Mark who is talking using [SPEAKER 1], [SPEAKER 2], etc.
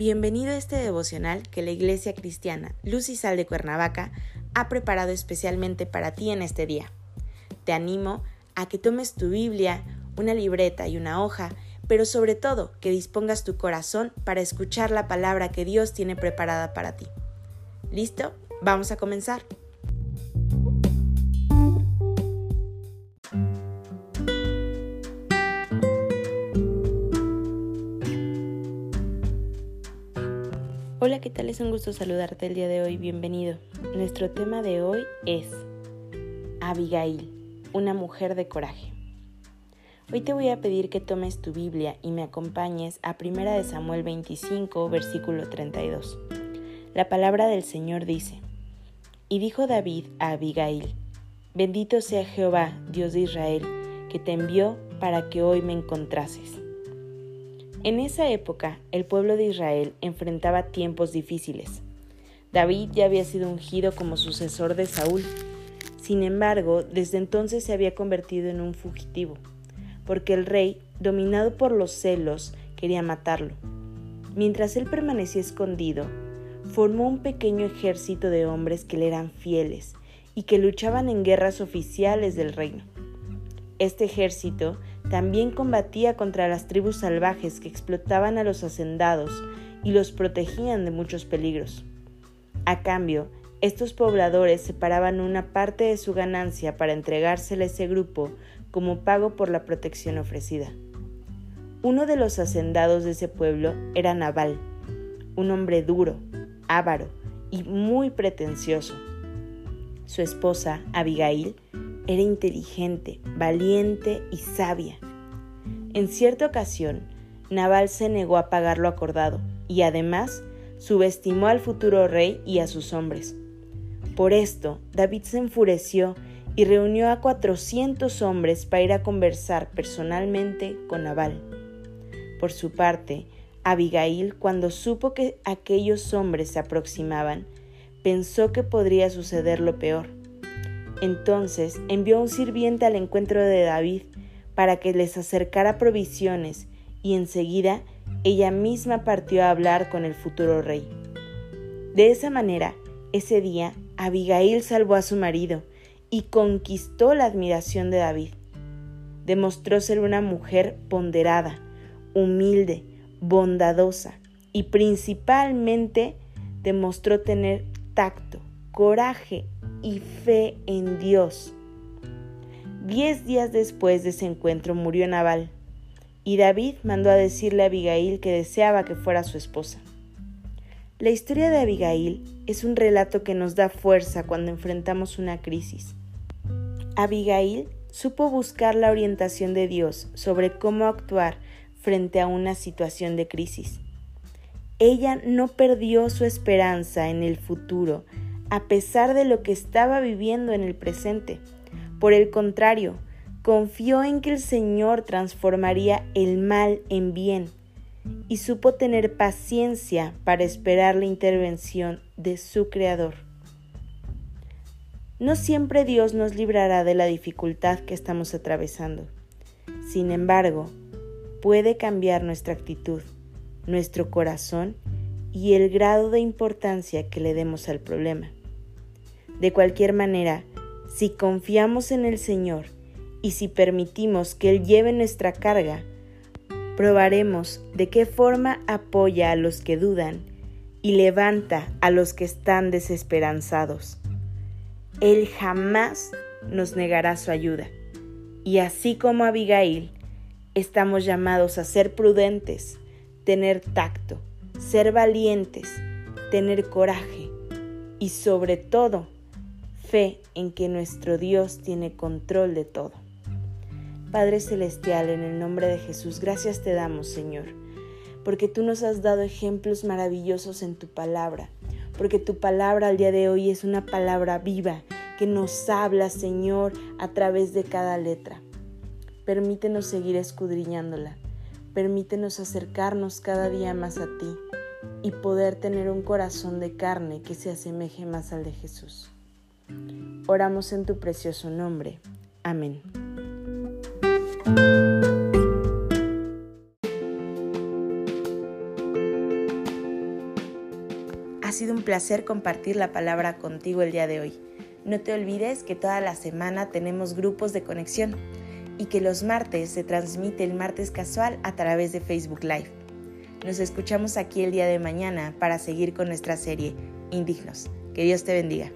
[SPEAKER 1] Bienvenido a este devocional que la Iglesia Cristiana Luz y Sal de Cuernavaca ha preparado especialmente para ti en este día. Te animo a que tomes tu Biblia, una libreta y una hoja, pero sobre todo que dispongas tu corazón para escuchar la palabra que Dios tiene preparada para ti. ¿Listo? Vamos a comenzar. Hola, ¿qué tal? Es un gusto saludarte el día de hoy. Bienvenido. Nuestro tema de hoy es Abigail, una mujer de coraje. Hoy te voy a pedir que tomes tu Biblia y me acompañes a 1 de Samuel 25, versículo 32. La palabra del Señor dice: Y dijo David a Abigail: Bendito sea Jehová, Dios de Israel, que te envió para que hoy me encontrases. En esa época, el pueblo de Israel enfrentaba tiempos difíciles. David ya había sido ungido como sucesor de Saúl. Sin embargo, desde entonces se había convertido en un fugitivo, porque el rey, dominado por los celos, quería matarlo. Mientras él permanecía escondido, formó un pequeño ejército de hombres que le eran fieles y que luchaban en guerras oficiales del reino. Este ejército también combatía contra las tribus salvajes que explotaban a los hacendados y los protegían de muchos peligros. A cambio, estos pobladores separaban una parte de su ganancia para entregársela a ese grupo como pago por la protección ofrecida. Uno de los hacendados de ese pueblo era Nabal, un hombre duro, avaro y muy pretencioso. Su esposa, Abigail, era inteligente, valiente y sabia. En cierta ocasión, Nabal se negó a pagar lo acordado y además subestimó al futuro rey y a sus hombres. Por esto, David se enfureció y reunió a cuatrocientos hombres para ir a conversar personalmente con Nabal. Por su parte, Abigail, cuando supo que aquellos hombres se aproximaban, pensó que podría suceder lo peor entonces envió un sirviente al encuentro de David para que les acercara provisiones y enseguida ella misma partió a hablar con el futuro rey. De esa manera, ese día, Abigail salvó a su marido y conquistó la admiración de David. Demostró ser una mujer ponderada, humilde, bondadosa y principalmente demostró tener tacto, coraje y fe en Dios. Diez días después de ese encuentro murió Nabal, y David mandó a decirle a Abigail que deseaba que fuera su esposa. La historia de Abigail es un relato que nos da fuerza cuando enfrentamos una crisis. Abigail supo buscar la orientación de Dios sobre cómo actuar frente a una situación de crisis. Ella no perdió su esperanza en el futuro a pesar de lo que estaba viviendo en el presente. Por el contrario, confió en que el Señor transformaría el mal en bien y supo tener paciencia para esperar la intervención de su Creador. No siempre Dios nos librará de la dificultad que estamos atravesando. Sin embargo, puede cambiar nuestra actitud, nuestro corazón y el grado de importancia que le demos al problema. De cualquier manera, si confiamos en el Señor y si permitimos que Él lleve nuestra carga, probaremos de qué forma apoya a los que dudan y levanta a los que están desesperanzados. Él jamás nos negará su ayuda. Y así como Abigail, estamos llamados a ser prudentes, tener tacto, ser valientes, tener coraje y sobre todo fe en que nuestro Dios tiene control de todo. Padre Celestial, en el nombre de Jesús, gracias te damos, Señor, porque tú nos has dado ejemplos maravillosos en tu palabra, porque tu palabra al día de hoy es una palabra viva que nos habla, Señor, a través de cada letra. Permítenos seguir escudriñándola, permítenos acercarnos cada día más a ti y poder tener un corazón de carne que se asemeje más al de Jesús. Oramos en tu precioso nombre. Amén. Ha sido un placer compartir la palabra contigo el día de hoy. No te olvides que toda la semana tenemos grupos de conexión y que los martes se transmite el martes casual a través de Facebook Live. Nos escuchamos aquí el día de mañana para seguir con nuestra serie Indignos. Que Dios te bendiga.